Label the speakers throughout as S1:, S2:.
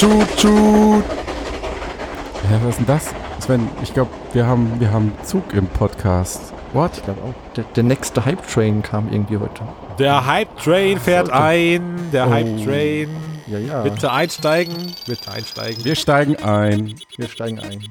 S1: Tschut, tschut. Ja, was ist denn das? Sven, ich glaube, wir haben, wir haben Zug im Podcast.
S2: What? Ich glaube auch. Der, der nächste Hype-Train kam irgendwie heute.
S3: Der Hype-Train fährt
S2: Sollte.
S3: ein. Der
S2: Oh.
S3: Hype-Train.
S2: Ja, ja.
S3: Bitte einsteigen. Bitte einsteigen.
S1: Wir steigen ein.
S2: Wir steigen ein.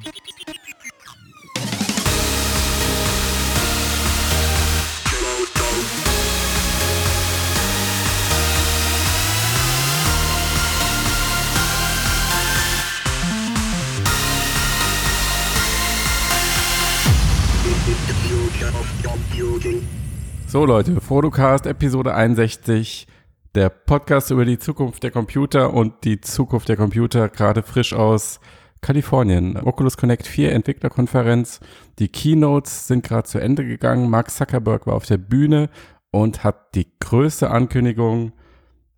S1: So Leute, Fotocast Episode 61, der Podcast über die Zukunft der Computer und die Zukunft der Computer gerade frisch aus Kalifornien. Oculus Connect 4 Entwicklerkonferenz. Die Keynotes sind gerade zu Ende gegangen. Mark Zuckerberg war auf der Bühne und hat die größte Ankündigung,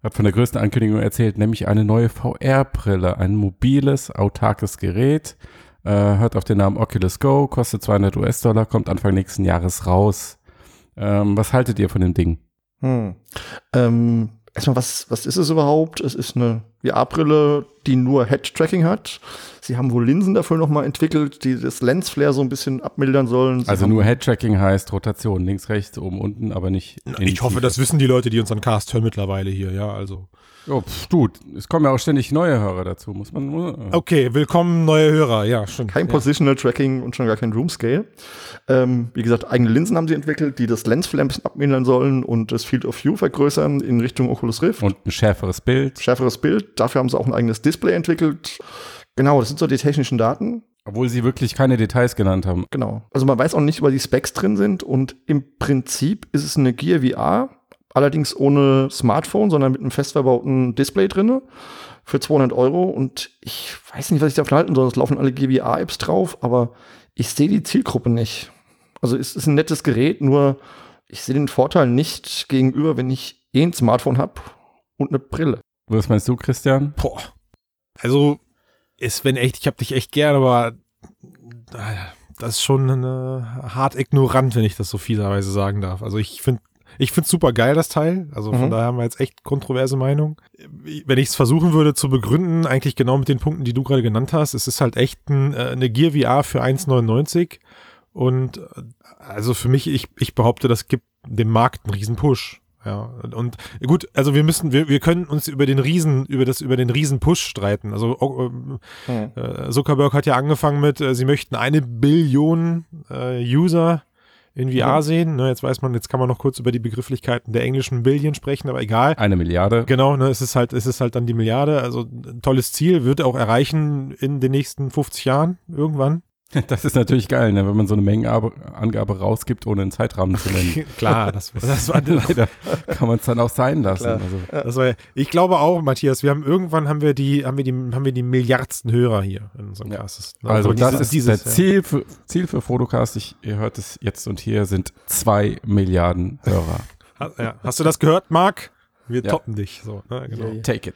S1: hat von der größten Ankündigung erzählt, nämlich eine neue VR-Brille, ein mobiles, autarkes Gerät. Äh, hört auf den Namen Oculus Go, kostet 200 US-Dollar, kommt Anfang nächsten Jahres raus. Ähm, was haltet ihr von dem Ding?
S2: Hm. Ähm, erstmal, was, was ist es überhaupt? Es ist eine VR-Brille, die nur Head-Tracking hat. Sie haben wohl Linsen dafür nochmal entwickelt, die das Lensflare so ein bisschen abmildern sollen. Sie
S1: Also nur Head-Tracking heißt Rotation, links, rechts, oben, unten, aber nicht.
S3: Ich hoffe,
S1: Tiefe.
S3: das wissen die Leute, die unseren Cast hören mittlerweile hier. Ja, also.
S1: Oh, pff, du, es kommen ja auch ständig neue Hörer dazu, muss man. äh,
S3: Okay, willkommen, neue Hörer. Ja, stimmt.
S2: Kein
S3: ja.
S2: Positional Tracking und schon gar kein Room Scale. Ähm, wie gesagt, eigene Linsen haben sie entwickelt, die das ein bisschen abmildern sollen und das Field of View vergrößern in Richtung Oculus Rift.
S1: Und ein schärferes Bild.
S2: schärferes Bild. Dafür haben sie auch ein eigenes Display entwickelt. Genau, das sind so die technischen Daten.
S1: Obwohl sie wirklich keine Details genannt haben.
S2: Genau. Also man weiß auch nicht, weil die Specs drin sind und im Prinzip ist es eine Gear VR, allerdings ohne Smartphone, sondern mit einem fest verbauten Display drinne für 200 Euro und ich weiß nicht, was ich davon halten soll. Es laufen alle Gear VR Apps drauf, aber ich sehe die Zielgruppe nicht. Also es ist ein nettes Gerät, nur ich sehe den Vorteil nicht gegenüber, wenn ich eh ein Smartphone habe und eine Brille.
S1: Was meinst du, Christian?
S3: Boah. Also, ist, wenn echt, ich hab dich echt gern, aber äh, das ist schon eine hart ignorant, wenn ich das so fieserweise sagen darf. Also ich finde ich finde super geil, das Teil. Also von
S2: Mhm.
S3: daher haben wir jetzt echt kontroverse Meinung. Wenn ich es versuchen würde zu begründen, eigentlich genau mit den Punkten, die du gerade genannt hast, es ist halt echt ein, äh, eine Gear VR für 1,99. Und äh, also für mich, ich, ich behaupte, das gibt dem Markt einen riesen Push. Ja, und gut, also wir müssen, wir, wir können uns über den Riesen, über das, über den Riesen-Push streiten. Also ähm, äh, Zuckerberg hat ja angefangen mit, äh, sie möchten eine Billion äh, User in VR
S2: Mhm.
S3: sehen. Ne, jetzt weiß man, jetzt kann man noch kurz über die Begrifflichkeiten der englischen Billion sprechen, aber egal.
S1: Eine Milliarde.
S3: Genau, ne, es ist halt, es ist halt dann die Milliarde. Also ein tolles Ziel, wird er auch erreichen in den nächsten 50 Jahren irgendwann.
S1: Das ist natürlich geil, ne, wenn man so eine Mengenangabe rausgibt, ohne einen Zeitrahmen zu nennen.
S3: Klar, das, das war
S1: Leider kann man es dann auch sein lassen.
S2: Klar.
S1: Also,
S3: Das war, ich glaube auch, Matthias, wir haben irgendwann haben wir die, haben wir die, haben wir die Milliardsten Hörer hier in unserem
S1: Ja.
S3: Cast.
S1: also das
S3: diese-
S1: ist
S3: dieses, ja.
S1: Ziel für, Ziel für Fotocast. Ich, ihr hört es jetzt und hier sind zwei Milliarden Hörer.
S3: Ja. Hast du das gehört, Marc? Wir
S1: Ja.
S3: toppen dich. So, ne, genau.
S1: Take it.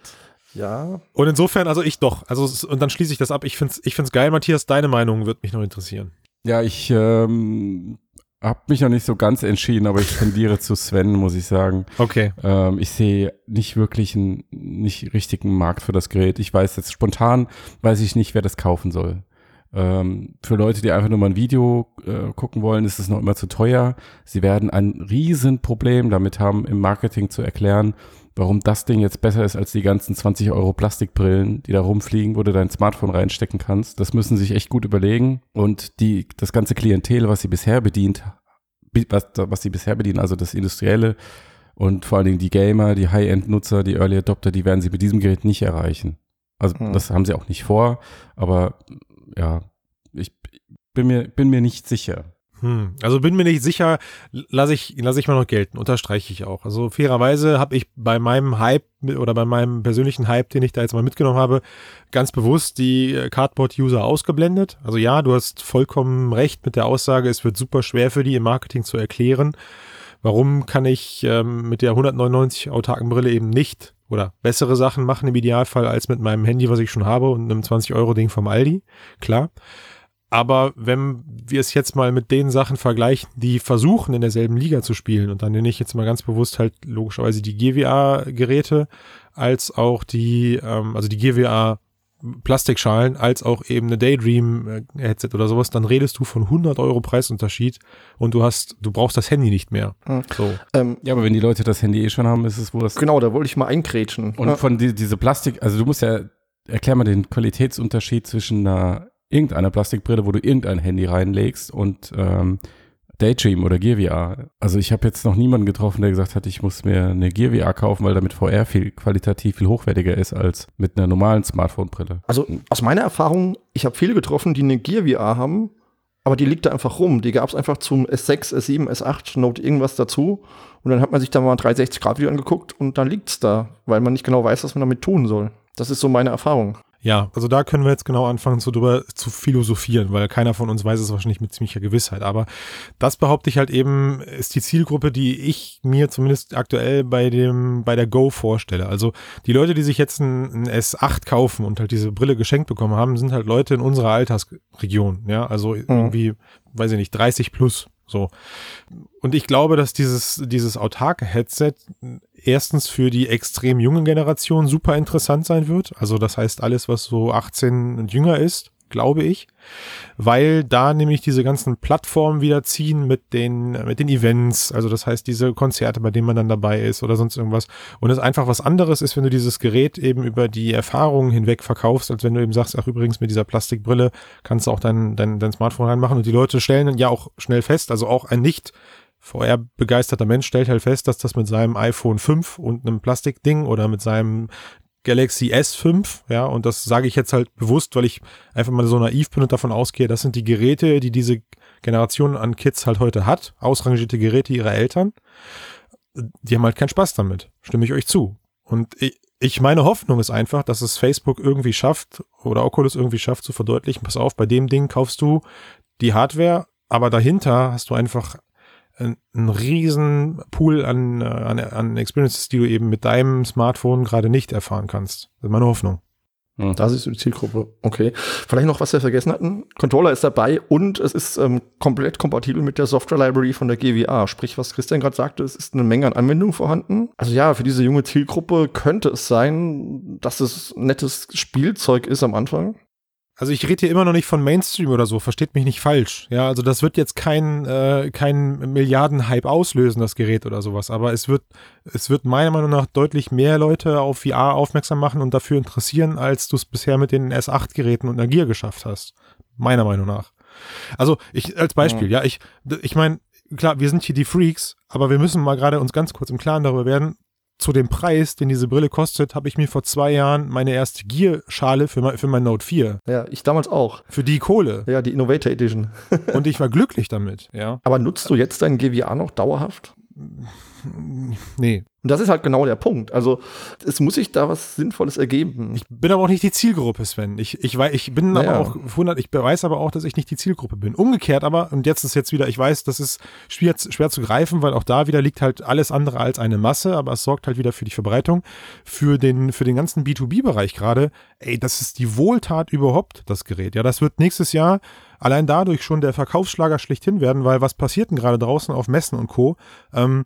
S2: Ja,
S3: Und insofern, also ich doch. Also es- und dann schließe ich das ab. Ich find's, ich find's geil, Matthias. Deine Meinung wird mich noch interessieren.
S1: Ja, ich ähm, habe mich noch nicht so ganz entschieden, aber ich tendiere zu Sven, muss ich sagen.
S3: Okay.
S1: Ähm, ich sehe nicht wirklich einen nicht richtigen Markt für das Gerät. Ich weiß jetzt spontan, weiß ich nicht, wer das kaufen soll. Ähm, für Leute, die einfach nur mal ein Video äh, gucken wollen, ist es noch immer zu teuer. Sie werden ein Riesenproblem damit haben, im Marketing zu erklären, warum das Ding jetzt besser ist als die ganzen 20 Euro Plastikbrillen, die da rumfliegen, wo du dein Smartphone reinstecken kannst. Das müssen sie sich echt gut überlegen. Und die, das ganze Klientel, was sie bisher bedient, was, was sie bisher bedienen, also das Industrielle, und vor allen Dingen die Gamer, die High-End-Nutzer, die Early Adopter, die werden sie mit diesem Gerät nicht erreichen. Also
S2: Hm.
S1: das haben sie auch nicht vor, aber ja, ich bin mir, bin mir nicht sicher.
S3: Hm. Also bin mir nicht sicher, lasse ich, lass ich mal noch gelten, unterstreiche ich auch. Also fairerweise habe ich bei meinem Hype oder bei meinem persönlichen Hype, den ich da jetzt mal mitgenommen habe, ganz bewusst die äh, Cardboard-User ausgeblendet. Also ja, du hast vollkommen recht mit der Aussage, es wird super schwer für die im Marketing zu erklären, warum kann ich ähm, mit der 199 autarken Brille eben nicht oder bessere Sachen machen im Idealfall als mit meinem Handy, was ich schon habe und einem 20-Euro-Ding vom Aldi. Klar. Aber wenn wir es jetzt mal mit den Sachen vergleichen, die versuchen, in derselben Liga zu spielen, und dann nenne ich jetzt mal ganz bewusst halt logischerweise die GWA-Geräte, als auch die, ähm, also die GWA Plastikschalen als auch eben eine Daydream-Headset oder sowas, dann redest du von 100 Euro Preisunterschied und du hast, du brauchst das Handy nicht mehr.
S2: Mhm.
S3: So.
S2: Ähm,
S1: Ja, aber wenn die Leute das Handy eh schon haben, ist es wohl das.
S2: genau, da wollte ich mal einkrätschen.
S1: Und
S2: Ja.
S1: von die, diese Plastik, also du musst ja, erklär mal den Qualitätsunterschied zwischen einer, irgendeiner Plastikbrille, wo du irgendein Handy reinlegst und ähm, Daydream oder Gear VR. Also ich habe jetzt noch niemanden getroffen, der gesagt hat, ich muss mir eine Gear VR kaufen, weil damit VR viel qualitativ viel hochwertiger ist als mit einer normalen Smartphone-Brille.
S2: Also aus meiner Erfahrung, ich habe viele getroffen, die eine Gear VR haben, aber die liegt da einfach rum. Die gab es einfach zum S6, S7, S8, Note irgendwas dazu. Und dann hat man sich da mal ein 360-Grad-Video angeguckt und dann liegt's da, weil man nicht genau weiß, was man damit tun soll. Das ist so meine Erfahrung.
S3: Ja, also da können wir jetzt genau anfangen, so drüber zu philosophieren, weil keiner von uns weiß es wahrscheinlich mit ziemlicher Gewissheit. Aber das behaupte ich halt eben, ist die Zielgruppe, die ich mir zumindest aktuell bei dem, bei der Go vorstelle. Also die Leute, die sich jetzt ein, ein S8 kaufen und halt diese Brille geschenkt bekommen haben, sind halt Leute in unserer Altersregion. Ja, also irgendwie, weiß ich nicht, 30 plus. So. Und ich glaube, dass dieses, dieses autarke Headset erstens für die extrem junge Generation super interessant sein wird. Also das heißt alles, was so 18 und jünger ist, glaube ich. Weil da nämlich diese ganzen Plattformen wieder ziehen mit den, mit den Events. Also das heißt diese Konzerte, bei denen man dann dabei ist oder sonst irgendwas. Und es einfach was anderes ist, wenn du dieses Gerät eben über die Erfahrungen hinweg verkaufst, als wenn du eben sagst, ach übrigens mit dieser Plastikbrille kannst du auch dein, dein, dein Smartphone reinmachen. Und die Leute stellen dann ja auch schnell fest, also auch ein nicht VR-begeisterter Mensch stellt halt fest, dass das mit seinem iPhone 5 und einem Plastikding oder mit seinem Galaxy S5, ja, und das sage ich jetzt halt bewusst, weil ich einfach mal so naiv bin und davon ausgehe, das sind die Geräte, die diese Generation an Kids halt heute hat, ausrangierte Geräte ihrer Eltern, die haben halt keinen Spaß damit, stimme ich euch zu. Und ich, ich meine Hoffnung ist einfach, dass es Facebook irgendwie schafft oder Oculus irgendwie schafft zu verdeutlichen, pass auf, bei dem Ding kaufst du die Hardware, aber dahinter hast du einfach ein, riesen Pool an, äh, an, an Experiences, die du eben mit deinem Smartphone gerade nicht erfahren kannst. Das ist meine Hoffnung.
S2: Da siehst du die Zielgruppe. Okay. Vielleicht noch, was wir vergessen hatten. Controller ist dabei und es ist ähm, komplett kompatibel mit der Software Library von der GWA. Sprich, was Christian gerade sagte, es ist eine Menge an Anwendungen vorhanden. Also ja, für diese junge Zielgruppe könnte es sein, dass es nettes Spielzeug ist am Anfang.
S3: Also ich rede hier immer noch nicht von Mainstream oder so, versteht mich nicht falsch. Ja, also das wird jetzt kein, äh, kein Milliardenhype auslösen, das Gerät oder sowas. Aber es wird, es wird meiner Meinung nach deutlich mehr Leute auf VR aufmerksam machen und dafür interessieren, als du es bisher mit den S8-Geräten und einer Gear geschafft hast. Meiner Meinung nach. Also ich, als Beispiel, ja, ich, ich meine, klar, wir sind hier die Freaks, aber wir müssen mal gerade uns ganz kurz im Klaren darüber werden, zu dem Preis, den diese Brille kostet, habe ich mir vor zwei Jahren meine erste Gear-Schale für mein, für mein Note 4.
S2: Ja, ich damals auch.
S3: Für die Kohle.
S2: Ja, die Innovator Edition.
S3: Und ich war glücklich damit, ja.
S2: Aber nutzt du jetzt dein GWA noch dauerhaft?
S3: Nee.
S2: Und das ist halt genau der Punkt. Also, es muss sich da was Sinnvolles ergeben.
S3: Ich bin aber auch nicht die Zielgruppe, Sven. Ich, ich, weiß, ich bin
S2: Naja.
S3: aber auch 100, ich weiß aber auch, dass ich nicht die Zielgruppe bin. Umgekehrt aber, und jetzt ist jetzt wieder, ich weiß, das ist schwer, schwer zu greifen, weil auch da wieder liegt halt alles andere als eine Masse, aber es sorgt halt wieder für die Verbreitung. Für den, für den ganzen B2B-Bereich gerade, ey, das ist die Wohltat überhaupt, das Gerät. Ja, das wird nächstes Jahr allein dadurch schon der Verkaufsschlager schlechthin werden, weil was passiert denn gerade draußen auf Messen und Co.? Ähm,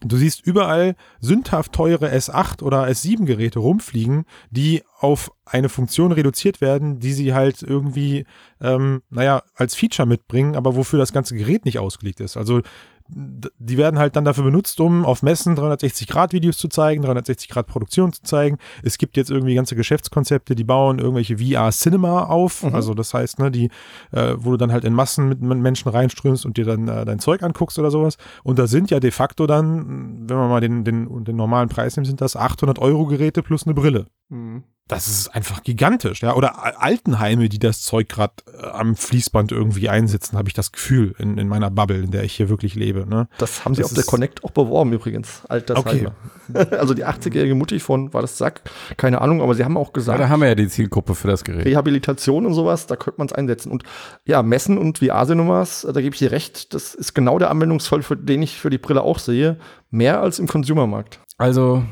S3: Du siehst überall sündhaft teure S8 oder S7 Geräte rumfliegen, die auf eine Funktion reduziert werden, die sie halt irgendwie, ähm, naja, als Feature mitbringen, aber wofür das ganze Gerät nicht ausgelegt ist. Also die werden halt dann dafür benutzt, um auf Messen 360-Grad-Videos zu zeigen, 360-Grad-Produktion zu zeigen. Es gibt jetzt irgendwie ganze Geschäftskonzepte, die bauen irgendwelche VR-Cinema auf.
S2: Mhm.
S3: Also das heißt, ne, die, äh, wo du dann halt in Massen mit Menschen reinströmst und dir dann äh, dein Zeug anguckst oder sowas. Und da sind ja de facto dann, wenn man mal den, den, den normalen Preis nimmt, sind das 800 Euro Geräte plus eine Brille.
S2: Mhm.
S3: Das ist einfach gigantisch, ja. Oder Al- Altenheime, die das Zeug gerade äh, am Fließband irgendwie einsetzen, habe ich das Gefühl in, in meiner Bubble, in der ich hier wirklich lebe. Ne?
S2: Das haben sie
S3: Das
S2: auf der Connect auch beworben übrigens. Altersheime. also die 80-jährige Mutti von, war das Sack? Keine Ahnung, aber sie haben auch
S1: Ja,
S2: gesagt,
S1: da haben wir ja die Zielgruppe für das Gerät.
S2: Rehabilitation und sowas, da könnte man es einsetzen. Und ja, Messen und VR-Cinemas, da gebe ich dir recht, das ist genau der Anwendungsfall, für den ich für die Brille auch sehe. Mehr als im Consumermarkt.
S1: Also,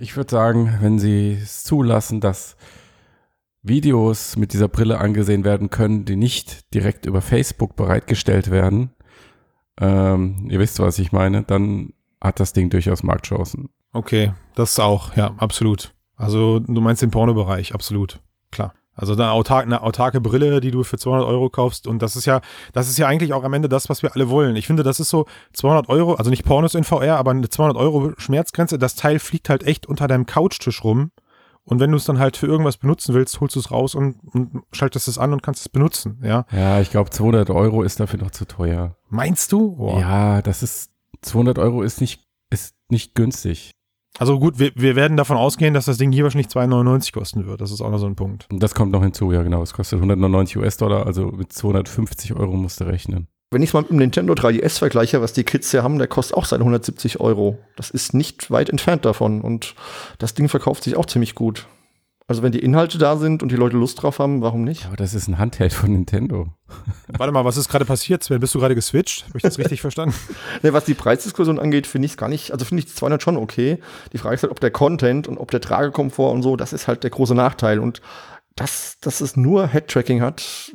S1: ich würde sagen, wenn sie es zulassen, dass Videos mit dieser Brille angesehen werden können, die nicht direkt über Facebook bereitgestellt werden, ähm, ihr wisst, was ich meine, dann hat das Ding durchaus Marktchancen.
S3: Okay, das auch, ja, absolut. Also du meinst den Pornobereich, absolut, klar. Also eine, autark, eine autarke Brille, die du für 200 Euro kaufst. Und das ist ja, das ist ja eigentlich auch am Ende das, was wir alle wollen. Ich finde, das ist so 200 Euro, also nicht Pornos in VR, aber eine 200 Euro Schmerzgrenze. Das Teil fliegt halt echt unter deinem Couchtisch rum. Und wenn du es dann halt für irgendwas benutzen willst, holst du es raus und, und schaltest es an und kannst es benutzen, ja.
S1: Ja, ich glaube 200 Euro ist dafür noch zu teuer.
S3: Meinst du?
S1: Boah. Ja, das ist, 200 Euro ist nicht, ist nicht günstig.
S3: Also gut, wir, wir werden davon ausgehen, dass das Ding hier wahrscheinlich 2,99 kosten wird. Das ist auch noch so ein Punkt.
S1: Das kommt noch hinzu, ja genau. Es kostet 199 US-Dollar, also mit 250 Euro musst du rechnen.
S2: Wenn ich es mal mit dem Nintendo 3DS vergleiche, was die Kids hier haben, der kostet auch seine 170 Euro. Das ist nicht weit entfernt davon. Und das Ding verkauft sich auch ziemlich gut. Also wenn die Inhalte da sind und die Leute Lust drauf haben, warum nicht?
S1: Aber das ist ein Handheld von Nintendo.
S3: Warte mal, was ist gerade passiert, Sven? Bist du gerade geswitcht? Habe ich das richtig verstanden?
S2: Nee, was die Preisdiskussion angeht, finde ich es gar nicht, also finde ich 200 schon okay. Die Frage ist halt, ob der Content und ob der Tragekomfort und so, das ist halt der große Nachteil. Und dass, dass es nur Head-Tracking hat,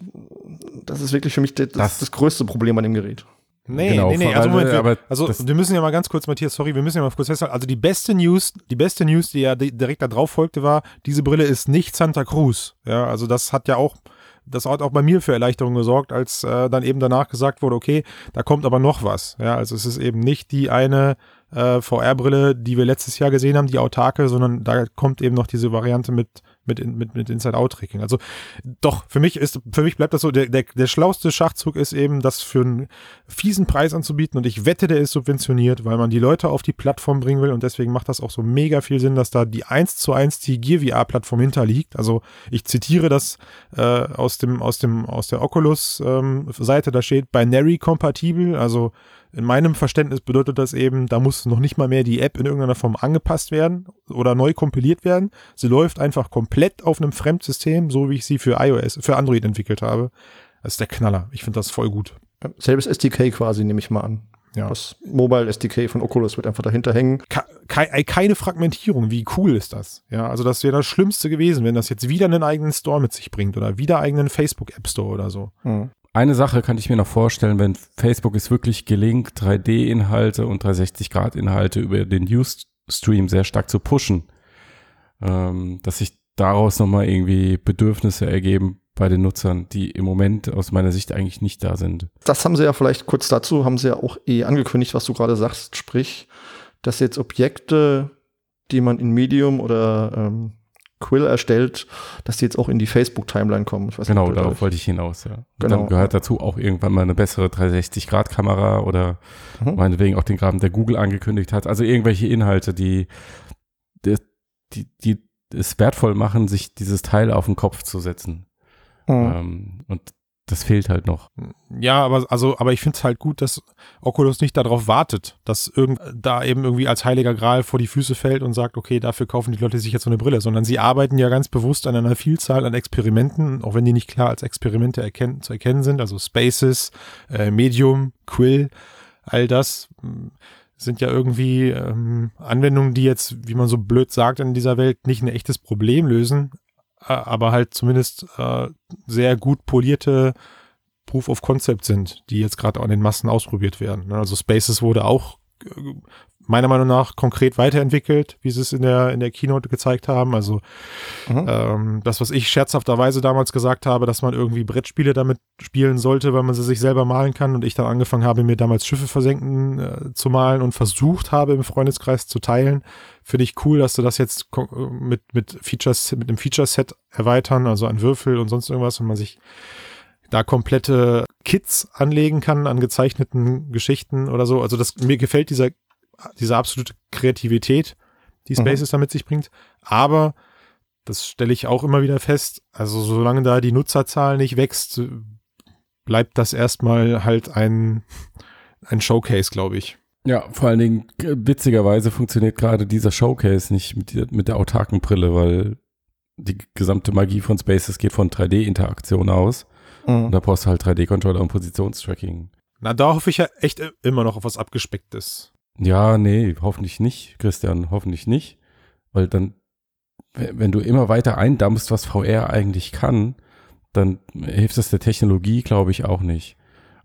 S2: das ist wirklich für mich das, das, das größte Problem an dem Gerät.
S3: Nee, genau, nee, nee, also Moment, wir, also wir müssen ja mal ganz kurz, Matthias, sorry, wir müssen ja mal kurz festhalten, also die beste News, die beste News, die ja direkt da drauf folgte, war, diese Brille ist nicht Santa Cruz, ja, also das hat ja auch, das hat auch bei mir für Erleichterung gesorgt, als äh, dann eben danach gesagt wurde, okay, da kommt aber noch was, ja, also es ist eben nicht die eine äh, VR-Brille, die wir letztes Jahr gesehen haben, die autarke, sondern da kommt eben noch diese Variante mit mit, mit, mit Inside-Out-Tracking. Also doch, für mich ist, für mich bleibt das so, der, der, der schlauste Schachzug ist eben, das für einen fiesen Preis anzubieten und ich wette, der ist subventioniert, weil man die Leute auf die Plattform bringen will und deswegen macht das auch so mega viel Sinn, dass da die 1 zu 1 die Gear VR-Plattform hinterliegt. Also ich zitiere das äh, aus dem, aus dem, aus der Oculus-Seite, ähm, da steht binary kompatibel, also in meinem Verständnis bedeutet das eben, da muss noch nicht mal mehr die App in irgendeiner Form angepasst werden oder neu kompiliert werden. Sie läuft einfach komplett auf einem Fremdsystem, so wie ich sie für iOS, für Android entwickelt habe. Das ist der Knaller. Ich finde das voll gut.
S2: Selbes SDK quasi, nehme ich mal an. Ja. Das Mobile SDK von Oculus wird einfach dahinter hängen.
S3: keine Fragmentierung. Wie cool ist das? Ja, also das wäre das Schlimmste gewesen, wenn das jetzt wieder einen eigenen Store mit sich bringt oder wieder eigenen Facebook App Store oder so. Mhm.
S1: Eine Sache kann ich mir noch vorstellen, wenn Facebook es wirklich gelingt, 3D-Inhalte und 360-Grad-Inhalte über den Newsstream sehr stark zu pushen, ähm, dass sich daraus nochmal irgendwie Bedürfnisse ergeben bei den Nutzern, die im Moment aus meiner Sicht eigentlich nicht da sind.
S2: Das haben sie ja vielleicht kurz dazu, haben sie ja auch eh angekündigt, was du gerade sagst, sprich, dass jetzt Objekte, die man in Medium oder ähm, Quill erstellt, dass die jetzt auch in die Facebook-Timeline kommen.
S1: genau, nicht, darauf wollte ich hinaus, ja. Genau. Dann gehört dazu auch irgendwann mal eine bessere 360-Grad-Kamera oder mhm. meinetwegen auch den Graben, der Google angekündigt hat. Also irgendwelche Inhalte, die, die, die, die es wertvoll machen, sich dieses Teil auf den Kopf zu setzen. Mhm. Ähm, und das fehlt halt noch.
S3: Ja, aber also, aber ich finde es halt gut, dass Oculus nicht darauf wartet, dass irgend da eben irgendwie als heiliger Gral vor die Füße fällt und sagt, okay, dafür kaufen die Leute sich jetzt so eine Brille, sondern sie arbeiten ja ganz bewusst an einer Vielzahl an Experimenten, auch wenn die nicht klar als Experimente erkennen, zu erkennen sind, also Spaces, äh, Medium, Quill, all das hm, sind ja irgendwie ähm, Anwendungen, die jetzt, wie man so blöd sagt, in dieser Welt nicht ein echtes Problem lösen, aber halt zumindest äh, sehr gut polierte Proof of Concept sind, die jetzt gerade an den Massen ausprobiert werden. Ne? Also Spaces wurde auch äh, meiner Meinung nach konkret weiterentwickelt, wie sie es in der, in der Keynote gezeigt haben. Also mhm. ähm, das, was ich scherzhafterweise damals gesagt habe, dass man irgendwie Brettspiele damit spielen sollte, weil man sie sich selber malen kann und ich dann angefangen habe, mir damals Schiffe versenken äh, zu malen und versucht habe, im Freundeskreis zu teilen, finde ich cool, dass du das jetzt mit, mit Features, mit einem Feature-Set erweitern, also an Würfel und sonst irgendwas und man sich da komplette Kits anlegen kann an gezeichneten Geschichten oder so. Also das, mir gefällt dieser diese absolute Kreativität, die mhm. Spaces mhm. damit sich bringt. Aber das stelle ich auch immer wieder fest. Also solange da die Nutzerzahl nicht wächst, bleibt das erstmal halt ein, ein Showcase, glaube ich.
S1: Ja, vor allen Dingen witzigerweise funktioniert gerade dieser Showcase nicht mit, der, mit der autarken Brille, weil die gesamte Magie von Spaces geht von 3D-Interaktion aus. Mhm. Und da brauchst du halt 3D-Controller und Positionstracking.
S3: Na, da hoffe ich ja echt immer noch auf was Abgespecktes.
S1: Ja, nee, hoffentlich nicht, Christian, hoffentlich nicht. Weil dann, wenn du immer weiter eindampfst, was VR eigentlich kann, dann hilft das der Technologie, glaube ich, auch nicht.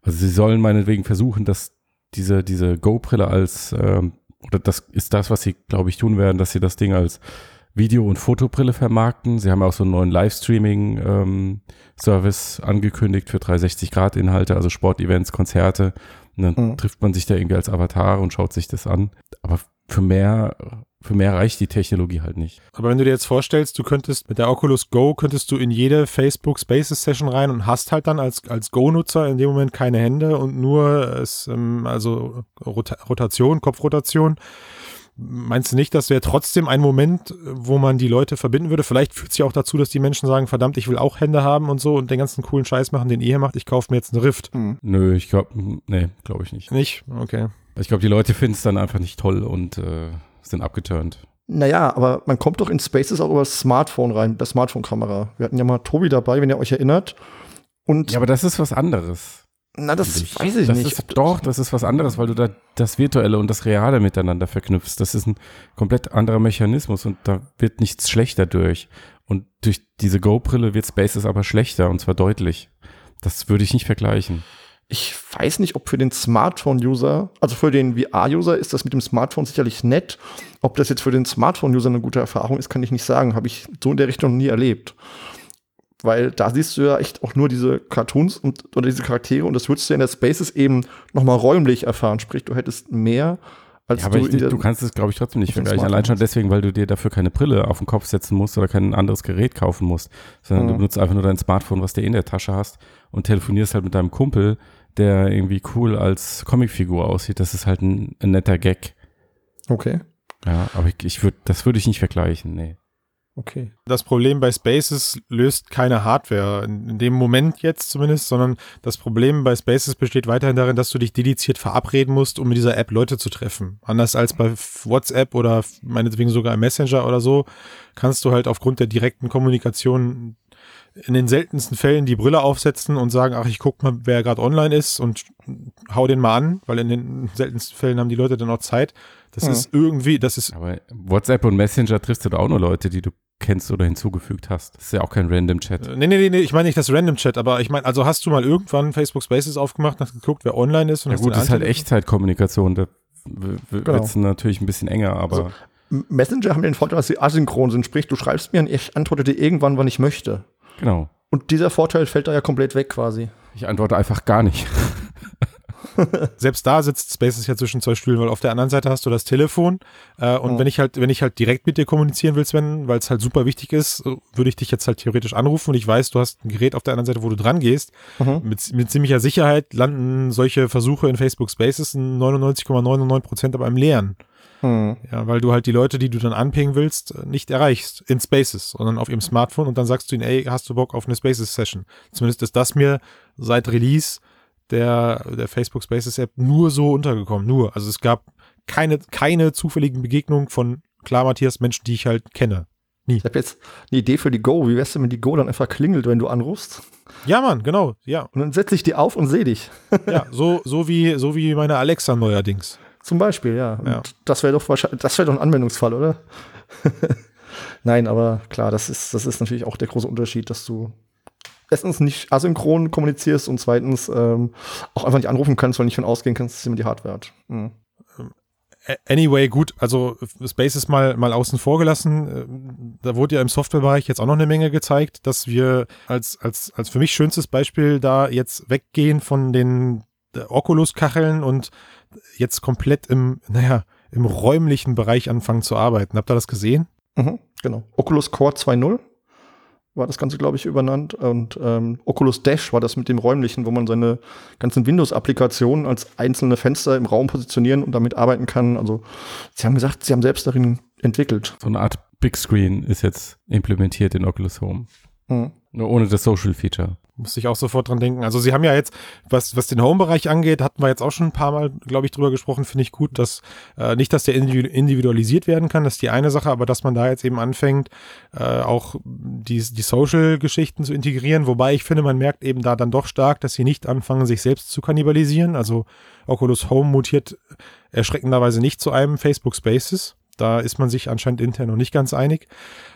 S1: Also sie sollen meinetwegen versuchen, dass diese, diese Go-Brille als, ähm, oder das ist das, was sie, glaube ich, tun werden, dass sie das Ding als Video- und Fotobrille vermarkten. Sie haben auch so einen neuen Livestreaming-Service ähm, angekündigt für 360-Grad-Inhalte, also Sportevents, Konzerte. Und dann mhm. trifft man sich da irgendwie als Avatar und schaut sich das an. Aber für mehr, für mehr reicht die Technologie halt nicht.
S3: Aber wenn du dir jetzt vorstellst, du könntest mit der Oculus Go, könntest du in jede Facebook Spaces Session rein und hast halt dann als, als Go-Nutzer in dem Moment keine Hände und nur es, ähm, also Rotation, Kopfrotation Meinst du nicht, das wäre trotzdem ein Moment, wo man die Leute verbinden würde? Vielleicht führt es ja auch dazu, dass die Menschen sagen, verdammt, ich will auch Hände haben und so und den ganzen coolen Scheiß machen, den ihr macht. Ich kaufe mir jetzt eine Rift.
S1: Hm. Nö, ich glaube, nee, glaube ich nicht.
S3: Nicht? Okay.
S1: Ich glaube, die Leute finden es dann einfach nicht toll und äh, sind abgeturnt.
S2: Naja, aber man kommt doch in Spaces auch über das Smartphone rein, der Smartphone-Kamera. Wir hatten ja mal Tobi dabei, wenn ihr euch erinnert. Und
S1: ja, aber das ist was anderes.
S2: Na, das ich. weiß ich
S1: das
S2: nicht.
S1: Ist, doch, das ist was anderes, weil du da das Virtuelle und das Reale miteinander verknüpfst. Das ist ein komplett anderer Mechanismus und da wird nichts schlechter durch. Und durch diese Go-Brille wird Spaces aber schlechter und zwar deutlich. Das würde ich nicht vergleichen.
S2: Ich weiß nicht, ob für den Smartphone-User, also für den VR-User ist das mit dem Smartphone sicherlich nett. Ob das jetzt für den Smartphone-User eine gute Erfahrung ist, kann ich nicht sagen. Habe ich so in der Richtung nie erlebt weil da siehst du ja echt auch nur diese Cartoons und, oder diese Charaktere und das würdest du in der Spaces eben nochmal räumlich erfahren. Sprich, du hättest mehr als
S1: ja, aber du. Ich, du kannst es, glaube ich, trotzdem nicht vergleichen. Allein schon deswegen, weil du dir dafür keine Brille auf den Kopf setzen musst oder kein anderes Gerät kaufen musst, sondern mhm. du benutzt einfach nur dein Smartphone, was du in der Tasche hast und telefonierst halt mit deinem Kumpel, der irgendwie cool als Comicfigur aussieht. Das ist halt ein, ein netter Gag.
S2: Okay.
S1: Ja, aber ich, ich würde, das würde ich nicht vergleichen, nee.
S3: Okay. Das Problem bei Spaces löst keine Hardware, in, dem Moment jetzt zumindest, sondern das Problem bei Spaces besteht weiterhin darin, dass du dich dediziert verabreden musst, um mit dieser App Leute zu treffen. Anders als bei WhatsApp oder meinetwegen sogar im Messenger oder so, kannst du halt aufgrund der direkten Kommunikation in den seltensten Fällen die Brille aufsetzen und sagen, ach, ich guck mal, wer gerade online ist und hau den mal an, weil in den seltensten Fällen haben die Leute dann auch Zeit. Das ja. ist irgendwie, das ist.
S1: Aber WhatsApp und Messenger triffst du da auch nur Leute, die du kennst oder hinzugefügt hast. Das ist ja auch kein Random Chat.
S3: Nee, nee, nee, ich meine nicht das Random Chat, aber ich meine, also hast du mal irgendwann Facebook Spaces aufgemacht, hast geguckt, wer online ist?
S1: Und ja gut, das ist halt Echtzeitkommunikation. Da wird es genau. natürlich ein bisschen enger, aber. Also,
S2: Messenger haben den Vorteil, dass sie asynchron sind. Sprich, du schreibst mir und ich antworte dir irgendwann, wann ich möchte.
S1: Genau.
S2: Und dieser Vorteil fällt da ja komplett weg quasi.
S1: Ich antworte einfach gar nicht.
S3: Selbst da sitzt Spaces ja zwischen zwei Stühlen, weil auf der anderen Seite hast du das Telefon. Äh, und oh. wenn ich halt, wenn ich halt direkt mit dir kommunizieren will, Sven, weil es halt super wichtig ist, würde ich dich jetzt halt theoretisch anrufen und ich weiß, du hast ein Gerät auf der anderen Seite, wo du dran gehst. Mhm. Mit, mit ziemlicher Sicherheit landen solche Versuche in Facebook Spaces in 99,99 Prozent aber im Leeren. Hm. Ja, weil du halt die Leute, die du dann anpingen willst, nicht erreichst in Spaces, sondern auf ihrem Smartphone und dann sagst du ihnen, ey, hast du Bock auf eine Spaces-Session? Zumindest ist das mir seit Release der, der Facebook Spaces App nur so untergekommen. Nur. Also es gab keine, keine zufälligen Begegnungen von klar, Matthias, Menschen, die ich halt kenne.
S2: Nie. Ich habe jetzt eine Idee für die Go. Wie wär's denn, wenn die Go dann einfach klingelt, wenn du anrufst?
S3: Ja, Mann, genau, ja.
S2: Und dann setze ich die auf und sehe dich.
S3: ja, so, so, wie, so wie meine Alexa neuerdings.
S2: Zum Beispiel, ja. ja. das wäre doch wahrscheinlich, das wäre doch ein Anwendungsfall, oder? Nein, aber klar, das ist, das ist natürlich auch der große Unterschied, dass du erstens nicht asynchron kommunizierst und zweitens ähm, auch einfach nicht anrufen kannst, weil nicht von ausgehen kannst, dass jemand die Hardware hat. Mhm.
S3: Anyway, gut, also Spaces mal, mal außen vor gelassen. Da wurde ja im Softwarebereich jetzt auch noch eine Menge gezeigt, dass wir als, als, als für mich schönstes Beispiel da jetzt weggehen von den Oculus-Kacheln und jetzt komplett im, naja, im räumlichen Bereich anfangen zu arbeiten. Habt ihr das gesehen?
S2: Mhm, genau. Oculus Core 2.0 war das Ganze, glaube ich, übernannt. Und ähm, Oculus Dash war das mit dem räumlichen, wo man seine ganzen Windows-Applikationen als einzelne Fenster im Raum positionieren und damit arbeiten kann. Also sie haben gesagt, sie haben selbst darin entwickelt.
S1: So eine Art Big Screen ist jetzt implementiert in Oculus Home. Mhm. Nur ohne das Social Feature.
S3: Musste ich auch sofort dran denken. Also sie haben ja jetzt, was, was den Home-Bereich angeht, hatten wir jetzt auch schon ein paar Mal, glaube ich, drüber gesprochen, finde ich gut, dass äh, nicht, dass der individualisiert werden kann, das ist die eine Sache, aber dass man da jetzt eben anfängt, äh, auch die, die Social-Geschichten zu integrieren, wobei ich finde, man merkt eben da dann doch stark, dass sie nicht anfangen, sich selbst zu kannibalisieren. Also Oculus Home mutiert erschreckenderweise nicht zu einem Facebook Spaces. Da ist man sich anscheinend intern noch nicht ganz einig.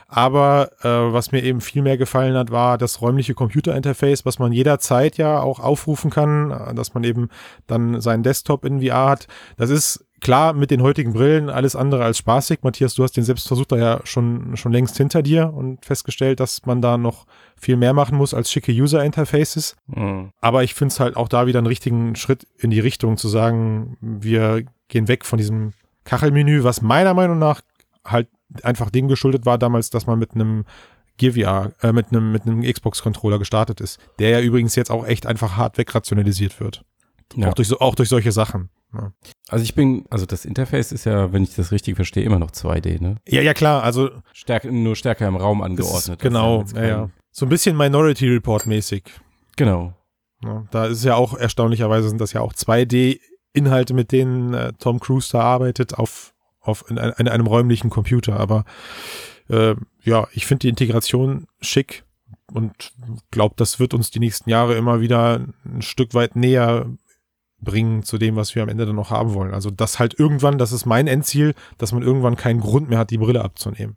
S3: Aber äh, was mir eben viel mehr gefallen hat, war das räumliche Computerinterface, was man jederzeit ja auch aufrufen kann, äh, dass man eben dann seinen Desktop in VR hat. Das ist klar, mit den heutigen Brillen alles andere als spaßig. Matthias, du hast den Selbstversuch da ja schon, schon längst hinter dir und festgestellt, dass man da noch viel mehr machen muss als schicke User-Interfaces. Mhm. Aber ich finde es halt auch da wieder einen richtigen Schritt in die Richtung zu sagen, wir gehen weg von diesem Kachelmenü, was meiner Meinung nach halt einfach dem geschuldet war damals, dass man mit einem Gear VR, äh, mit einem mit einem Xbox-Controller gestartet ist, der ja übrigens jetzt auch echt einfach hart wegrationalisiert wird. Ja. Auch, durch so, auch durch solche Sachen. Ja.
S1: Also ich bin, also das Interface ist ja, wenn ich das richtig verstehe, immer noch 2D, ne?
S3: Ja, ja, klar, also
S1: Stärk, nur stärker im Raum angeordnet.
S3: genau, ja, ja. So ein bisschen Minority Report mäßig.
S1: Genau.
S3: Ja, da ist ja auch erstaunlicherweise sind das ja auch 2D Inhalte, mit denen äh, Tom Cruise da arbeitet auf auf in, in einem räumlichen Computer, aber äh, ja, ich finde die Integration schick und glaube, das wird uns die nächsten Jahre immer wieder ein Stück weit näher bringen zu dem, was wir am Ende dann noch haben wollen. Also das halt irgendwann, das ist mein Endziel, dass man irgendwann keinen Grund mehr hat, die Brille abzunehmen.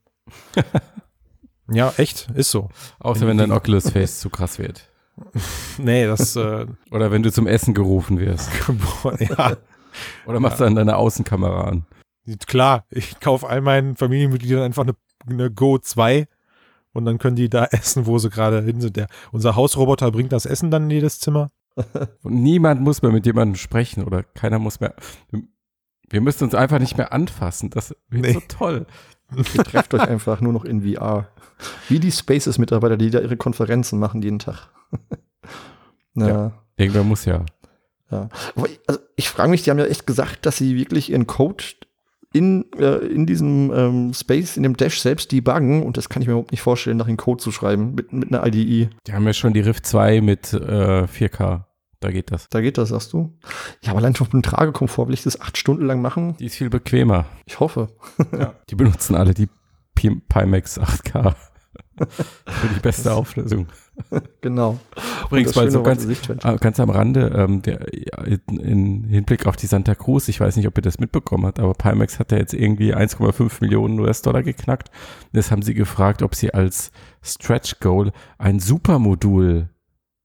S3: ja, echt, ist so.
S1: Außer wenn dein Oculus Face zu krass wird.
S3: nee, das.
S1: Äh, Oder wenn du zum Essen gerufen wirst. ja. Oder machst du dann deine Außenkamera an.
S3: Klar, ich kaufe all meinen Familienmitgliedern einfach eine, eine Go 2 und dann können die da essen, wo sie gerade hin sind. Der, unser Hausroboter bringt das Essen dann in jedes Zimmer.
S1: Und niemand muss mehr mit jemandem sprechen oder keiner muss mehr. Wir müssen uns einfach nicht mehr anfassen. Das wird nee. so toll.
S2: Ihr trefft euch einfach nur noch in VR. Wie die Spaces-Mitarbeiter, die da ihre Konferenzen machen jeden Tag.
S1: ja. ja. Irgendwer muss ja.
S2: Ja. Also ich frage mich, die haben ja echt gesagt, dass sie wirklich ihren Code in, äh, in diesem ähm, Space, in dem Dash selbst debuggen und das kann ich mir überhaupt nicht vorstellen, nach in Code zu schreiben mit, mit einer IDE.
S1: Die haben ja schon die Rift 2 mit äh, 4K. Da geht das.
S2: Da geht das, sagst du? Ja, aber allein schon mit dem Tragekomfort will ich das acht Stunden lang machen.
S1: Die ist viel bequemer.
S2: Ich hoffe.
S1: Ja. Die benutzen alle die Pimax 8K. Für die beste Auflösung.
S2: genau.
S1: Übrigens mal so ganz, äh, ganz am Rande, ähm, der, in, in, Hinblick auf die Santa Cruz, ich weiß nicht, ob ihr das mitbekommen habt, aber Pimax hat ja jetzt irgendwie 1,5 Millionen US-Dollar geknackt. Jetzt haben sie gefragt, ob sie als Stretch Goal ein Supermodul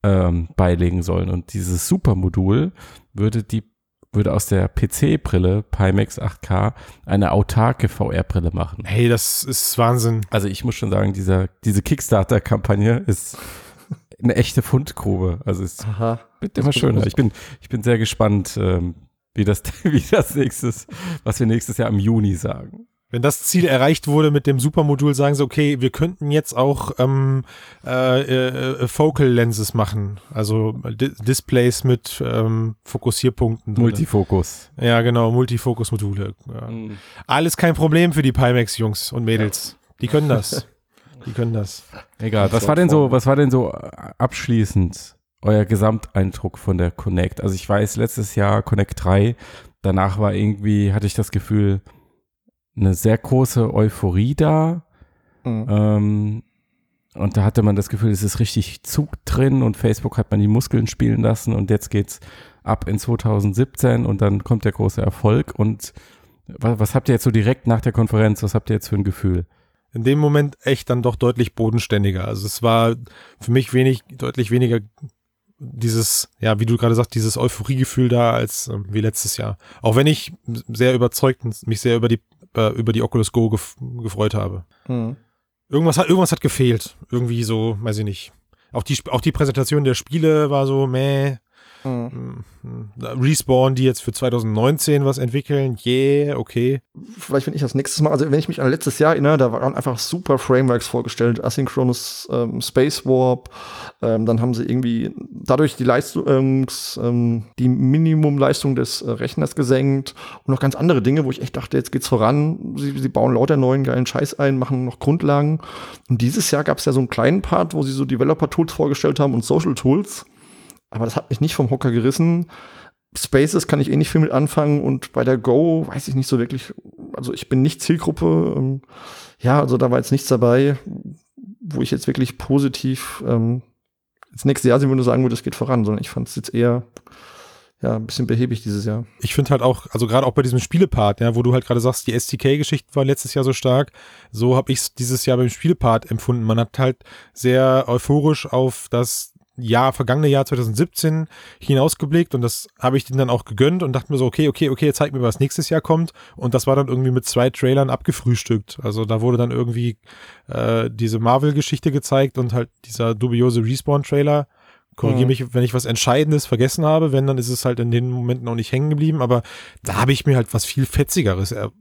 S1: ähm, beilegen sollen. Und dieses Supermodul würde die würde aus der PC-Brille Pimax 8K eine autarke VR-Brille machen.
S3: Hey, das ist Wahnsinn.
S1: Also ich muss schon sagen, dieser, diese Kickstarter-Kampagne ist eine echte Fundgrube. Also es Aha, wird immer schöner. Ich bin, ich bin sehr gespannt, ähm, wie das, wie das nächstes, was wir nächstes Jahr im Juni sagen.
S3: Wenn das Ziel erreicht wurde mit dem Supermodul, sagen sie, okay, wir könnten jetzt auch ähm, äh, äh, Focal Lenses machen, also D Displays mit ähm, Fokussierpunkten.
S1: Multifokus.
S3: Ja, genau, Multifokus-Module. Ja. Mhm. Alles kein Problem für die Pimax-Jungs und Mädels. Ja. Die können das. die können das.
S1: Egal. Was war denn so, was war denn so abschließend euer Gesamteindruck von der Connect? Also ich weiß, letztes Jahr Connect 3, danach war irgendwie, hatte ich das Gefühl, eine sehr große Euphorie da. Mhm. Ähm, und da hatte man das Gefühl, es ist richtig Zug drin und Facebook hat man die Muskeln spielen lassen und jetzt geht's ab in 2017 und dann kommt der große Erfolg. Und was, was habt ihr jetzt so direkt nach der Konferenz, was habt ihr jetzt für ein Gefühl?
S3: In dem Moment echt dann doch deutlich bodenständiger. Also es war für mich wenig, deutlich weniger dieses, ja, wie du gerade sagst, dieses Euphoriegefühl da als äh, wie letztes Jahr. Auch wenn ich sehr überzeugt mich sehr über die äh, über die Oculus Go gef gefreut habe. Mhm. Irgendwas hat irgendwas hat gefehlt, irgendwie so, weiß ich nicht. Auch die auch die Präsentation der Spiele war so meh. Mhm. Respawn, die jetzt für 2019 was entwickeln, yeah, okay.
S2: Vielleicht wenn ich das nächstes Mal, also wenn ich mich an letztes Jahr erinnere, da waren einfach super Frameworks vorgestellt, Asynchronous ähm, Space Warp, ähm, dann haben sie irgendwie dadurch die Leistungs, ähm, die Minimumleistung des äh, Rechners gesenkt und noch ganz andere Dinge, wo ich echt dachte, jetzt geht's voran, sie, sie bauen lauter neuen geilen Scheiß ein, machen noch Grundlagen. Und dieses Jahr gab es ja so einen kleinen Part, wo sie so Developer-Tools vorgestellt haben und Social-Tools. Aber das hat mich nicht vom Hocker gerissen. Spaces kann ich eh nicht viel mit anfangen und bei der Go weiß ich nicht so wirklich, also ich bin nicht Zielgruppe. Ähm, ja, also da war jetzt nichts dabei, wo ich jetzt wirklich positiv ähm, das nächste Jahr sehen würde sagen würde, es geht voran, sondern ich fand es jetzt eher ja, ein bisschen behäbig dieses Jahr.
S3: Ich finde halt auch, also gerade auch bei diesem Spielepart, ja, wo du halt gerade sagst, die STK-Geschichte war letztes Jahr so stark, so habe ich es dieses Jahr beim Spielepart empfunden. Man hat halt sehr euphorisch auf das Jahr, vergangene Jahr 2017 hinausgeblickt und das habe ich denen dann auch gegönnt und dachte mir so, okay, okay, okay, zeig mir, was nächstes Jahr kommt. Und das war dann irgendwie mit zwei Trailern abgefrühstückt. Also da wurde dann irgendwie äh, diese Marvel-Geschichte gezeigt und halt dieser dubiose Respawn-Trailer. Korrigiere
S2: Mhm.
S3: mich, wenn ich was Entscheidendes vergessen habe. Wenn, dann ist es halt in den Momenten auch nicht hängen geblieben. Aber da habe ich mir halt was viel Fetzigeres er,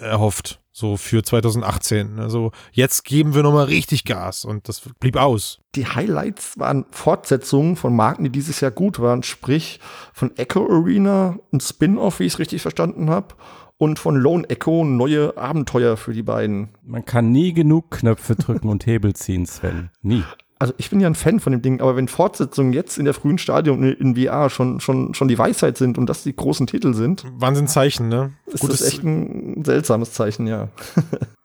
S3: erhofft. So für 2018. Also jetzt geben wir nochmal richtig Gas. Und das blieb aus.
S2: Die Highlights waren Fortsetzungen von Marken, die dieses Jahr gut waren, sprich von Echo Arena, ein Spin-off, wie ich es richtig verstanden habe, und von Lone Echo neue Abenteuer für die beiden.
S1: Man kann nie genug Knöpfe drücken und Hebel ziehen, Sven. Nie.
S2: Also ich bin ja ein Fan von dem Ding, aber wenn Fortsetzungen jetzt in der frühen Stadium in VR schon, schon, schon die Weisheit sind und das die großen Titel sind,
S3: Wahnsinnzeichen, ne?
S2: ist
S3: Gut,
S2: das echt ein seltsames Zeichen, ja.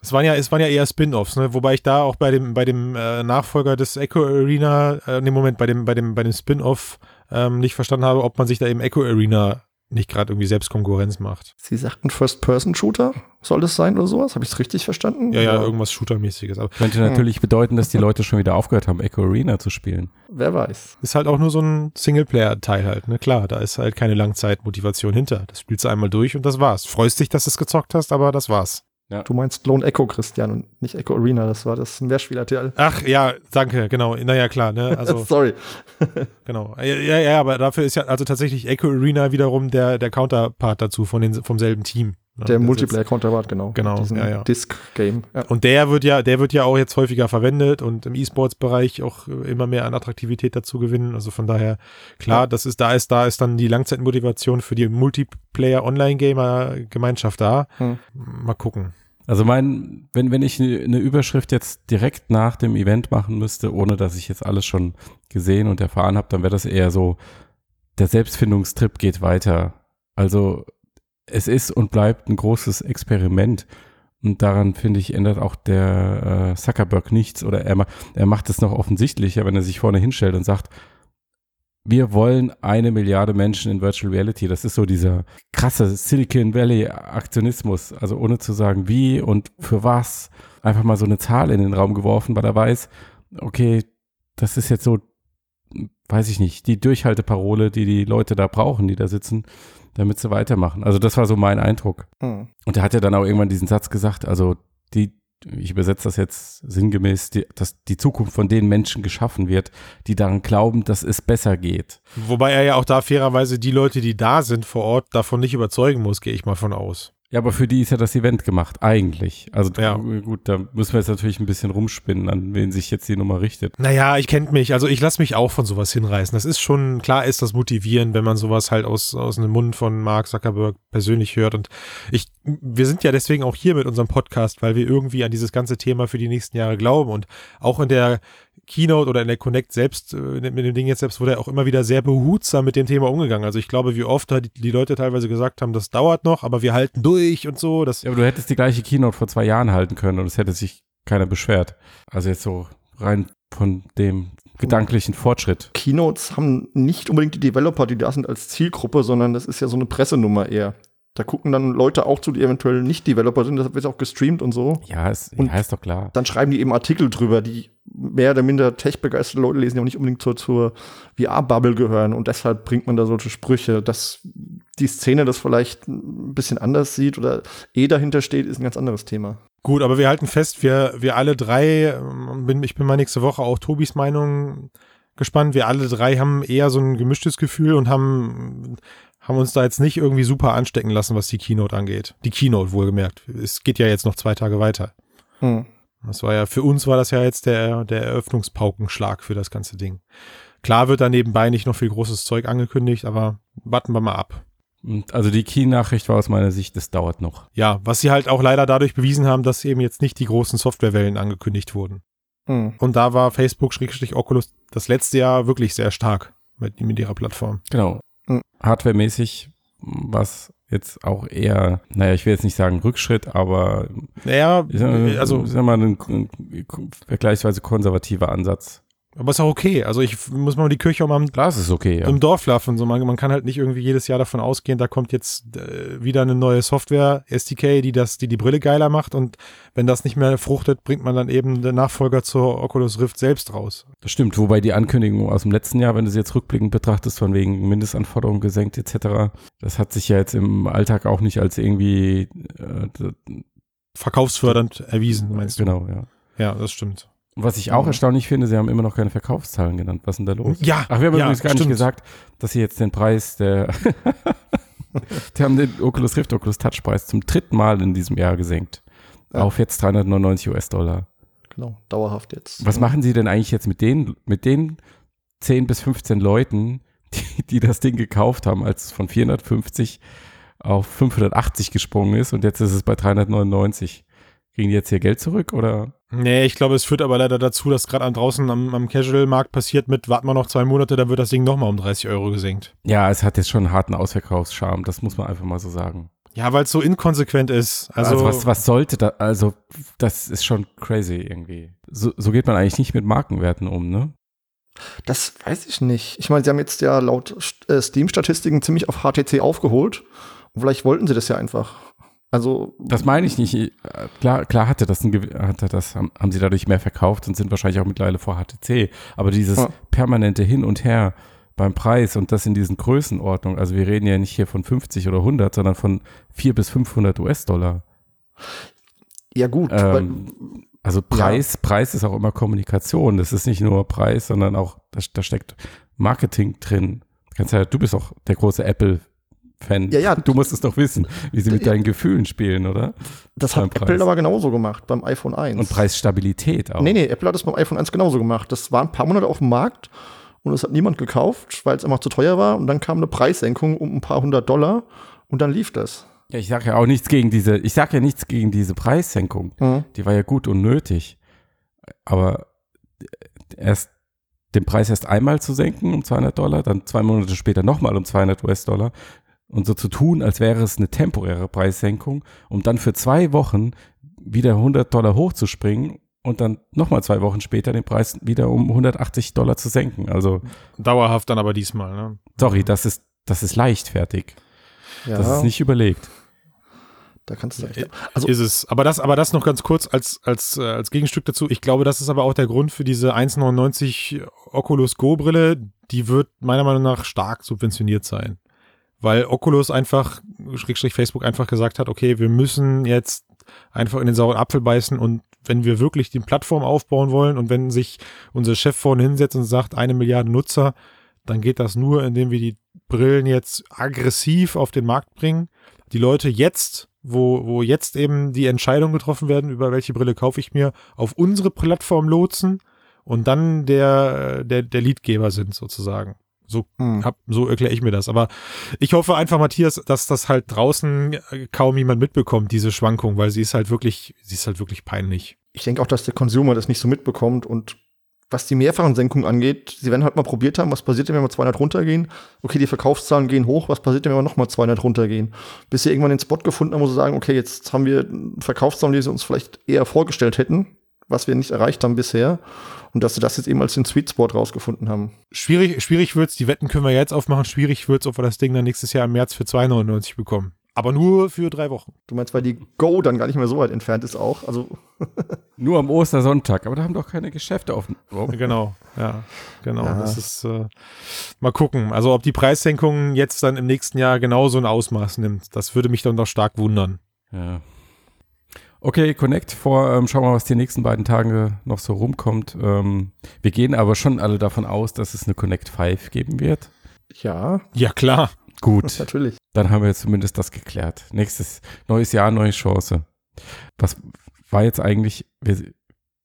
S3: Es waren ja, es waren ja eher Spin-offs, ne? Wobei ich da auch bei dem, bei dem äh, Nachfolger des Echo Arena, äh, nee, Moment, bei dem, bei dem, bei dem Spin-off ähm, nicht verstanden habe, ob man sich da im Echo Arena nicht gerade irgendwie selbst Konkurrenz macht.
S2: Sie sagten First-Person-Shooter, soll das sein oder sowas? Habe ich es richtig verstanden?
S3: Ja, ja,
S2: Oder
S3: irgendwas Shooter-mäßiges. Aber
S1: Könnte natürlich bedeuten, dass die Leute schon wieder aufgehört haben, Echo Arena zu spielen.
S2: Wer weiß.
S3: ist halt auch nur so ein Singleplayer-Teil halt, ne? Klar, da ist halt keine Langzeitmotivation hinter. Das spielst du einmal durch und das war's. Freust dich, dass du es gezockt hast, aber das war's.
S2: Du meinst Lone Echo, Christian, und nicht Echo Arena. Das war das Mehrspieler-Teil.
S3: Ach ja, danke, genau. Naja, klar, ne? Also
S2: Sorry.
S3: Genau. Ja, ja, ja, aber dafür ist ja also tatsächlich Echo Arena wiederum der, der Counterpart dazu von den, vom selben Team. Ne?
S2: Der Multiplayer-Counterpart, genau.
S3: Genau,
S2: Diesen
S3: ja, ja.
S2: Disc-Game. Ja.
S3: Und der wird ja, der wird ja auch jetzt häufiger verwendet und im E-Sports-Bereich auch äh, immer mehr an Attraktivität dazu gewinnen. Also von daher, klar, das ist, da ist, da ist dann die Langzeitmotivation für die Multiplayer-Online-Gamer-Gemeinschaft da.
S2: Hm.
S3: Mal gucken.
S1: Also mein, wenn, wenn ich eine Überschrift jetzt direkt nach dem Event machen müsste, ohne dass ich jetzt alles schon gesehen und erfahren habe, dann wäre das eher so, der Selbstfindungstrip geht weiter. Also es ist und bleibt ein großes Experiment. Und daran, finde ich, ändert auch der äh, Zuckerberg nichts. Oder er, ma er macht es noch offensichtlicher, wenn er sich vorne hinstellt und sagt, wir wollen eine Milliarde Menschen in Virtual Reality. Das ist so dieser krasse Silicon Valley Aktionismus. Also ohne zu sagen, wie und für was. Einfach mal so eine Zahl in den Raum geworfen, weil er weiß, okay, das ist jetzt so, weiß ich nicht, die Durchhalteparole, die die Leute da brauchen, die da sitzen, damit sie weitermachen. Also das war so mein Eindruck.
S2: Hm.
S1: Und er hat ja dann auch irgendwann diesen Satz gesagt, also die, ich übersetze das jetzt sinngemäß, die, dass die Zukunft von den Menschen geschaffen wird, die daran glauben, dass es besser geht.
S3: Wobei er ja auch da fairerweise die Leute, die da sind vor Ort, davon nicht überzeugen muss, gehe ich mal von aus.
S1: Ja, aber für die ist ja das Event gemacht, eigentlich. Also
S3: Ja.
S1: gut, da müssen wir jetzt natürlich ein bisschen rumspinnen, an wen sich jetzt die Nummer richtet.
S3: Naja, ich kennt mich. Also ich lasse mich auch von sowas hinreißen. Das ist schon, klar ist das motivierend, wenn man sowas halt aus, aus dem Mund von Mark Zuckerberg persönlich hört. Und ich, wir sind ja deswegen auch hier mit unserem Podcast, weil wir irgendwie an dieses ganze Thema für die nächsten Jahre glauben. Und auch in der Keynote oder in der Connect selbst, äh, mit dem Ding jetzt selbst, wurde er auch immer wieder sehr behutsam mit dem Thema umgegangen. Also ich glaube, wie oft die, die Leute teilweise gesagt haben, das dauert noch, aber wir halten durch und so. Das,
S1: Ja, aber du hättest die gleiche Keynote vor zwei Jahren halten können und es hätte sich keiner beschwert. Also jetzt so rein von dem gedanklichen Fortschritt.
S2: Keynotes haben nicht unbedingt die Developer, die da sind, als Zielgruppe, sondern das ist ja so eine Pressenummer eher. Da gucken dann Leute auch zu, die eventuell nicht Developer sind. Das wird auch gestreamt und so.
S1: Ja, ist,
S2: Und-
S1: ja, ist doch klar.
S2: Dann schreiben die eben Artikel drüber, die mehr oder minder tech-begeisterte Leute lesen, die auch nicht unbedingt zur, zur VR-Bubble gehören. Und deshalb bringt man da solche Sprüche. Dass die Szene das vielleicht ein bisschen anders sieht oder eh dahinter steht, ist ein ganz anderes Thema.
S3: Gut, aber wir halten fest, wir, wir alle drei, ähm, bin, ich bin mal nächste Woche auch Tobis Meinung gespannt. Wir alle drei haben eher so ein gemischtes Gefühl und haben, haben uns da jetzt nicht irgendwie super anstecken lassen, was die Keynote angeht. Die Keynote wohlgemerkt. Es geht ja jetzt noch zwei Tage weiter.
S2: Hm.
S3: Das war ja, für uns war das ja jetzt der, der Eröffnungspaukenschlag für das ganze Ding. Klar wird da nebenbei nicht noch viel großes Zeug angekündigt, aber warten wir mal ab.
S1: Und also die Key-Nachricht war aus meiner Sicht, das dauert noch.
S3: Ja, was sie halt auch leider dadurch bewiesen haben, dass eben jetzt nicht die großen Softwarewellen angekündigt wurden.
S2: Hm.
S3: Und da war Facebook-Oculus das letzte Jahr wirklich sehr stark mit, mit ihrer Plattform.
S1: Genau.
S2: Mhm.
S1: Hardware-mäßig was jetzt auch eher, naja, ich will jetzt nicht sagen Rückschritt, aber
S3: Naja,
S1: ich sag,
S3: also
S1: ich sag mal ein, ein vergleichsweise konservativer Ansatz
S3: Aber ist auch okay. Also ich muss mal die Kirche auch mal im,
S1: es ist okay, ja.
S3: im Dorf laffen. So, man, man kann halt nicht irgendwie jedes Jahr davon ausgehen, da kommt jetzt äh, wieder eine neue Software, SDK, die das, die die Brille geiler macht. Und wenn das nicht mehr fruchtet, bringt man dann eben den Nachfolger zur Oculus Rift selbst raus.
S1: Das stimmt, wobei die Ankündigung aus dem letzten Jahr, wenn du sie jetzt rückblickend betrachtest, von wegen Mindestanforderungen gesenkt etc., das hat sich ja jetzt im Alltag auch nicht als irgendwie äh,
S3: Verkaufsfördernd erwiesen, meinst du?
S1: genau, ja.
S3: Ja, das stimmt.
S1: Was ich auch
S2: Mhm.
S1: erstaunlich finde, sie haben immer noch keine Verkaufszahlen genannt. Was ist denn da los?
S3: Ja,
S1: Ach, wir haben
S3: ja,
S1: übrigens gar nicht
S3: stimmt.
S1: gesagt, dass sie jetzt den Preis der die haben den Oculus Rift, Oculus Touch Preis zum dritten Mal in diesem Jahr gesenkt.
S2: Ja.
S1: Auf jetzt 399 US-Dollar.
S2: Genau, dauerhaft jetzt.
S1: Was machen Sie denn eigentlich jetzt mit den, mit den 10 bis 15 Leuten, die, die das Ding gekauft haben, als es von 450 auf 580 gesprungen ist und jetzt ist es bei 399? Kriegen die jetzt ihr Geld zurück oder?
S3: Nee, ich glaube, es führt aber leider dazu, dass gerade an draußen am, am Casual-Markt passiert mit, warten wir noch zwei Monate, dann wird das Ding nochmal um 30 Euro gesenkt.
S1: Ja, es hat jetzt schon einen harten Ausverkaufscharme, das muss man einfach mal so sagen.
S3: Ja, weil es so inkonsequent ist. Also,
S1: Also, was, was sollte da, also das ist schon crazy irgendwie. So, so geht man eigentlich nicht mit Markenwerten um, ne?
S2: Das weiß ich nicht. Ich meine, sie haben jetzt ja laut äh, Steam-Statistiken ziemlich auf HTC aufgeholt. Und vielleicht wollten sie das ja einfach. Also,
S1: Das meine ich nicht. Klar, klar hatte das, ein, hatte das haben, haben sie dadurch mehr verkauft und sind wahrscheinlich auch mittlerweile vor HTC. Aber dieses
S2: Ja.
S1: permanente Hin und Her beim Preis und das in diesen Größenordnungen, also wir reden ja nicht hier von 50 oder 100, sondern von 4 bis 500 US-Dollar.
S2: ja gut.
S1: Ähm, also Preis, Preis ist auch immer Kommunikation. Das ist nicht nur Preis, sondern auch, da, da steckt Marketing drin. Kannst ja, du bist auch der große Apple-Fan.
S2: Ja, ja.
S1: Du musst es doch wissen, wie sie mit deinen Gefühlen spielen, oder?
S2: das
S1: beim
S2: hat
S1: Preis.
S2: Apple aber genauso gemacht beim iPhone 1.
S1: Und Preisstabilität auch.
S2: Nee, nee, Apple hat das beim iPhone 1 genauso gemacht. Das war ein paar Monate auf dem Markt und es hat niemand gekauft, weil es einfach zu teuer war. Und dann kam eine Preissenkung um ein paar hundert Dollar und dann lief das.
S1: Ja, ich sage ja auch nichts gegen diese, ich sage ja nichts gegen diese Preissenkung.
S2: Mhm.
S1: Die war ja gut und nötig. Aber erst den Preis erst einmal zu senken um 200 Dollar, dann zwei Monate später nochmal um 200 US-Dollar und so zu tun, als wäre es eine temporäre Preissenkung, um dann für zwei Wochen wieder 100 Dollar hochzuspringen und dann nochmal zwei Wochen später den Preis wieder um 180 Dollar zu senken. Also,
S3: dauerhaft dann aber diesmal. Ne?
S1: sorry, das ist, das ist leichtfertig.
S2: Ja,
S1: Das ist nicht überlegt.
S2: da kannst du
S3: Ja,
S2: recht haben. Also,
S3: ist es. Aber das, aber das noch ganz kurz als, als, äh, als Gegenstück dazu. Ich glaube, das ist aber auch der Grund für diese 1,99 Oculus Go Brille. Die wird meiner Meinung nach stark subventioniert sein. Weil Oculus einfach, Schrägstrich Facebook einfach gesagt hat, okay, wir müssen jetzt einfach in den sauren Apfel beißen und wenn wir wirklich die Plattform aufbauen wollen und wenn sich unser Chef vorne hinsetzt und sagt, eine Milliarde Nutzer, dann geht das nur, indem wir die Brillen jetzt aggressiv auf den Markt bringen. Die Leute jetzt, wo, wo jetzt eben die Entscheidungen getroffen werden, über welche Brille kaufe ich mir, auf unsere Plattform lotsen und dann der, der, der Leadgeber sind sozusagen. So,
S2: hm.
S3: hab, so erkläre ich mir das. Aber ich hoffe einfach, Matthias, dass das halt draußen äh, kaum jemand mitbekommt, diese Schwankung, weil sie ist halt wirklich, sie ist halt wirklich peinlich.
S2: ich denke auch, dass der Consumer das nicht so mitbekommt und was die mehrfachen Senkungen angeht, sie werden halt mal probiert haben, was passiert denn, wenn wir 200 runtergehen? Okay, die Verkaufszahlen gehen hoch, was passiert denn, wenn wir nochmal 200 runtergehen? Bis sie irgendwann den Spot gefunden haben, wo sie sagen, okay, jetzt haben wir Verkaufszahlen, die sie uns vielleicht eher vorgestellt hätten, was wir nicht erreicht haben bisher. Und dass sie das jetzt eben als den Sweet Spot rausgefunden haben.
S3: Schwierig, schwierig wird's, die Wetten können wir jetzt aufmachen, schwierig wird's, ob wir das Ding dann nächstes Jahr im März für 2,99 bekommen. Aber nur für drei Wochen.
S2: Du meinst, weil die Go dann gar nicht mehr so weit entfernt ist auch. Also,
S1: Nur am Ostersonntag, aber da haben doch keine Geschäfte offen. Oh.
S3: Genau, ja, genau.
S2: Ja.
S3: Das ist äh, mal gucken. Also ob die Preissenkung jetzt dann im nächsten Jahr genauso ein Ausmaß nimmt, das würde mich dann doch stark wundern.
S1: Ja. Okay, Connect vor, ähm, schauen wir mal, was die nächsten beiden Tage noch so rumkommt. Ähm, wir gehen aber schon alle davon aus, dass es eine Connect 5 geben wird.
S2: ja,
S3: Ja, klar.
S1: Gut,
S2: natürlich.
S1: dann haben wir jetzt zumindest das geklärt. Nächstes, neues Jahr, neue Chance. Was war jetzt eigentlich, wir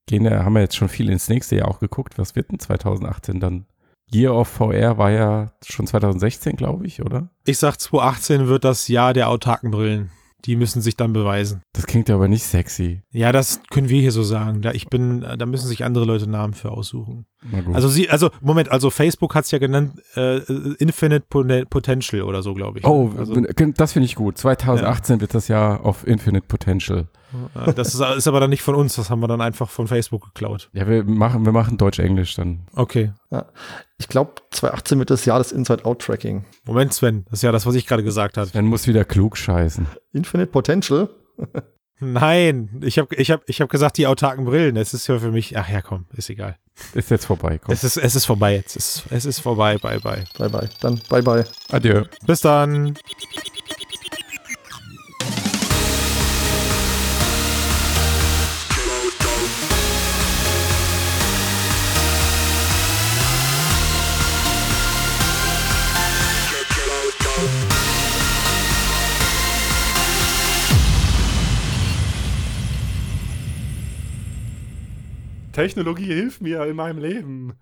S1: gehen ja, haben ja jetzt schon viel ins nächste Jahr auch geguckt. Was wird denn 2018 dann? Year of VR war ja schon 2016, glaube ich, oder?
S3: Ich sag 2018 wird das Jahr der autarken Brillen. Die müssen sich dann beweisen.
S1: Das klingt ja aber nicht sexy.
S3: Ja, das können wir hier so sagen. Da ich bin, da müssen sich andere Leute Namen für aussuchen. Also sie, also Moment, also Facebook hat es ja genannt äh, Infinite Potential oder so, glaube ich.
S1: oh,
S3: also,
S1: das finde ich gut. 2018 wird das Jahr of Infinite Potential.
S3: Das ist, ist aber dann nicht von uns, das haben wir dann einfach von Facebook geklaut.
S1: Ja, wir machen, wir machen Deutsch-Englisch dann.
S3: Okay.
S2: Ich glaube, 2018 wird das Jahr des Inside-Out-Tracking.
S3: Moment, Sven, das ist ja das, was ich gerade gesagt habe.
S1: Sven muss wieder klug scheißen.
S2: Infinite Potential.
S3: Nein, ich habe ich hab, ich hab gesagt, die autarken Brillen. Es ist ja für mich, ach ja, komm, ist egal.
S1: Ist jetzt vorbei. Komm.
S3: Es ist, es ist vorbei jetzt. Es ist, es ist vorbei, bye, bye.
S2: Bye, bye. Dann bye, bye.
S1: Adieu.
S3: Bis dann.
S1: Technologie hilft mir in meinem Leben.